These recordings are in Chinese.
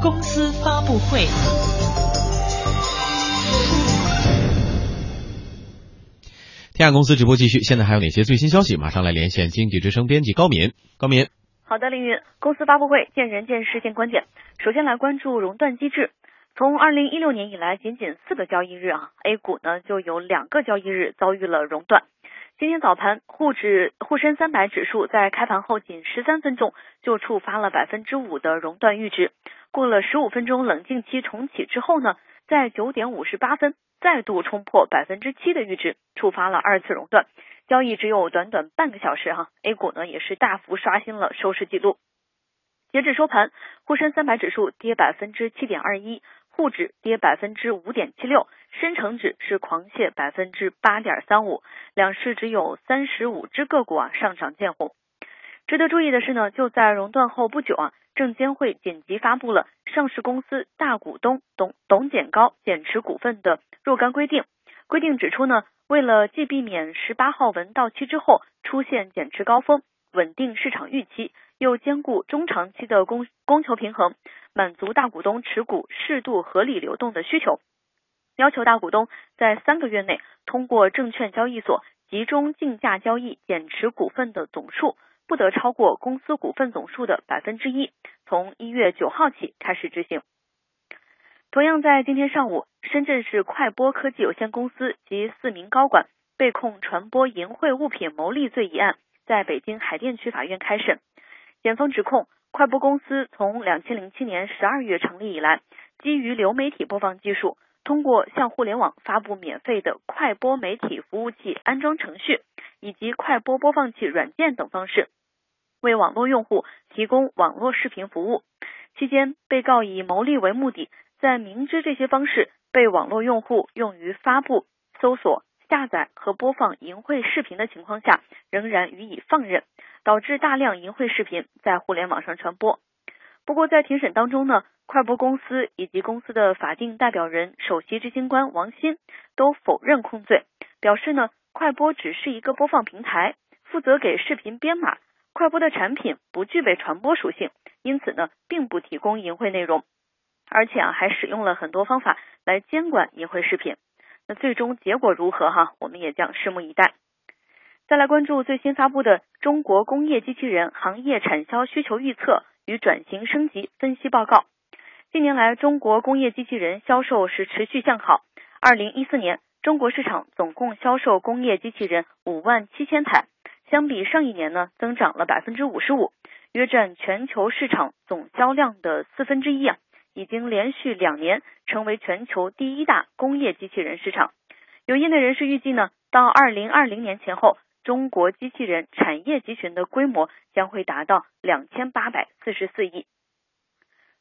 公司发布会。天下公司直播继续，现在还有哪些最新消息？马上来连线经济之声编辑高敏。高敏，好的，凌云，公司发布会见人见事见观点。首先来关注熔断机制。从二零一六年以来，仅仅四个交易日啊，A 股呢就有两个交易日遭遇了熔断。今天早盘，沪指沪深三百指数在开盘后仅十三分钟就触发了百分之五的熔断阈值。过了十五分钟冷静期重启之后呢，在九点五十八分再度冲破百分之七的阈值，触发了二次熔断。交易只有短短半个小时哈，A 股呢也是大幅刷新了收市记录。截至收盘，沪深三百指数跌百分之七点二一。沪指跌百分之五点七六，深成指是狂泻百分之八点三五，两市只有三十五只个股啊上涨见红。值得注意的是呢，就在熔断后不久啊，证监会紧急发布了上市公司大股东董董减高减持股份的若干规定。规定指出呢，为了既避免十八号文到期之后出现减持高峰，稳定市场预期。又兼顾中长期的供供求平衡，满足大股东持股适度合理流动的需求，要求大股东在三个月内通过证券交易所集中竞价交易减持股份的总数不得超过公司股份总数的百分之一，从一月九号起开始执行。同样在今天上午，深圳市快播科技有限公司及四名高管被控传播淫秽物品牟利罪一案，在北京海淀区法院开审。检方指控快播公司从两千零七年十二月成立以来，基于流媒体播放技术，通过向互联网发布免费的快播媒体服务器安装程序以及快播播放器软件等方式，为网络用户提供网络视频服务。期间，被告以牟利为目的，在明知这些方式被网络用户用于发布、搜索。下载和播放淫秽视频的情况下，仍然予以放任，导致大量淫秽视频在互联网上传播。不过，在庭审当中呢，快播公司以及公司的法定代表人、首席执行官王鑫都否认控罪，表示呢，快播只是一个播放平台，负责给视频编码，快播的产品不具备传播属性，因此呢，并不提供淫秽内容，而且啊，还使用了很多方法来监管淫秽视频。那最终结果如何哈？我们也将拭目以待。再来关注最新发布的《中国工业机器人行业产销需求预测与转型升级分析报告》。近年来，中国工业机器人销售是持续向好。二零一四年，中国市场总共销售工业机器人五万七千台，相比上一年呢，增长了百分之五十五，约占全球市场总销量的四分之一啊。已经连续两年成为全球第一大工业机器人市场。有业内人士预计呢，到二零二零年前后，中国机器人产业集群的规模将会达到两千八百四十四亿。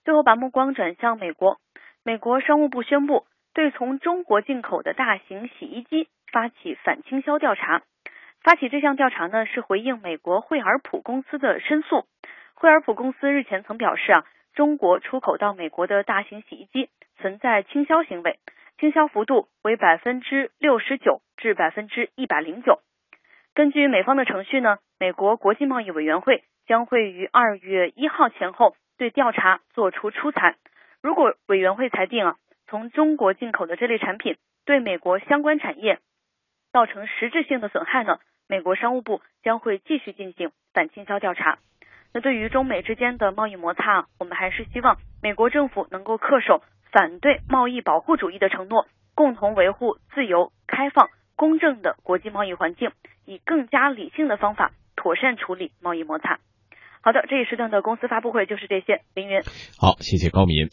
最后把目光转向美国，美国商务部宣布对从中国进口的大型洗衣机发起反倾销调查。发起这项调查呢，是回应美国惠而浦公司的申诉。惠而浦公司日前曾表示啊。中国出口到美国的大型洗衣机存在倾销行为，倾销幅度为百分之六十九至百分之一百零九。根据美方的程序呢，美国国际贸易委员会将会于二月一号前后对调查作出出裁。如果委员会裁定啊，从中国进口的这类产品对美国相关产业造成实质性的损害呢，美国商务部将会继续进行反倾销调查。那对于中美之间的贸易摩擦，我们还是希望美国政府能够恪守反对贸易保护主义的承诺，共同维护自由、开放、公正的国际贸易环境，以更加理性的方法妥善处理贸易摩擦。好的，这一时段的公司发布会就是这些。凌云，好，谢谢高敏。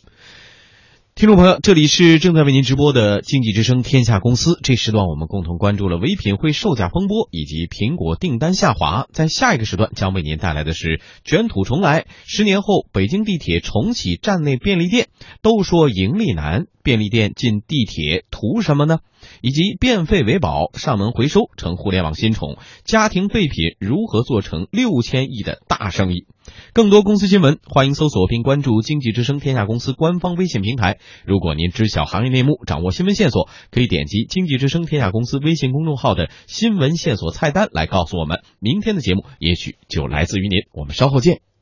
听众朋友，这里是正在为您直播的经济之声天下公司。这时段我们共同关注了唯品会售价风波以及苹果订单下滑。在下一个时段将为您带来的是卷土重来。十年后，北京地铁重启站内便利店，都说盈利难，便利店进地铁图什么呢？以及变废为宝，上门回收成互联网新宠，家庭废品如何做成六千亿的大生意？更多公司新闻，欢迎搜索并关注经济之声天下公司官方微信平台。如果您知晓行业内幕，掌握新闻线索，可以点击经济之声天下公司微信公众号的新闻线索菜单来告诉我们。明天的节目也许就来自于您。我们稍后见。